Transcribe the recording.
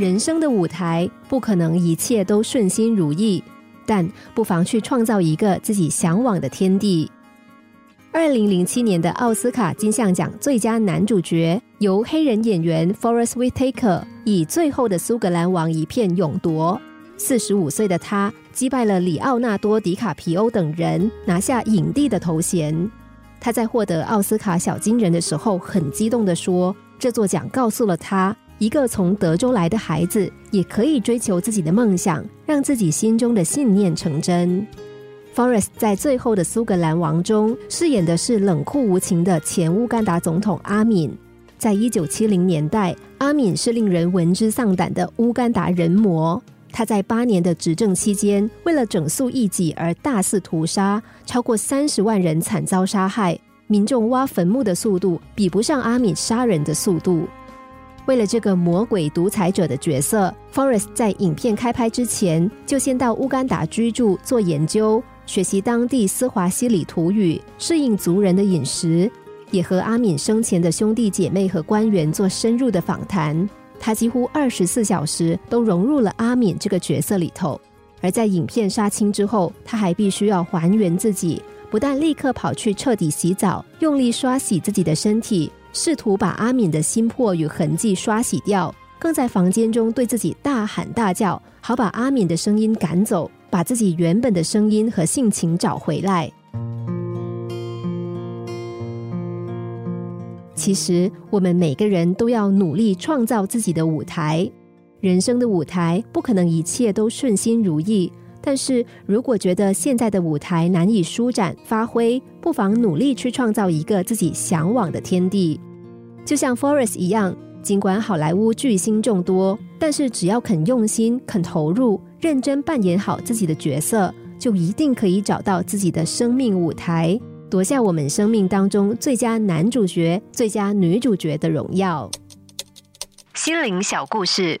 人生的舞台不可能一切都顺心如意，但不妨去创造一个自己向往的天地。二零零七年的奥斯卡金像奖最佳男主角由黑人演员 Forest Whitaker 以《最后的苏格兰王》一片勇夺。四十五岁的他击败了里奥纳多·迪卡皮欧等人，拿下影帝的头衔。他在获得奥斯卡小金人的时候，很激动地说：“这座奖告诉了他。”一个从德州来的孩子也可以追求自己的梦想，让自己心中的信念成真。Forest 在最后的苏格兰王中饰演的是冷酷无情的前乌干达总统阿敏。在一九七零年代，阿敏是令人闻之丧胆的乌干达人魔。他在八年的执政期间，为了整肃异己而大肆屠杀，超过三十万人惨遭杀害。民众挖坟墓的速度比不上阿敏杀人的速度。为了这个魔鬼独裁者的角色，Forest 在影片开拍之前就先到乌干达居住做研究，学习当地斯华西里土语，适应族人的饮食，也和阿敏生前的兄弟姐妹和官员做深入的访谈。他几乎二十四小时都融入了阿敏这个角色里头。而在影片杀青之后，他还必须要还原自己，不但立刻跑去彻底洗澡，用力刷洗自己的身体。试图把阿敏的心魄与痕迹刷洗掉，更在房间中对自己大喊大叫，好把阿敏的声音赶走，把自己原本的声音和性情找回来。其实，我们每个人都要努力创造自己的舞台。人生的舞台不可能一切都顺心如意。但是如果觉得现在的舞台难以舒展发挥，不妨努力去创造一个自己向往的天地。就像 Forest 一样，尽管好莱坞巨星众多，但是只要肯用心、肯投入、认真扮演好自己的角色，就一定可以找到自己的生命舞台，夺下我们生命当中最佳男主角、最佳女主角的荣耀。心灵小故事。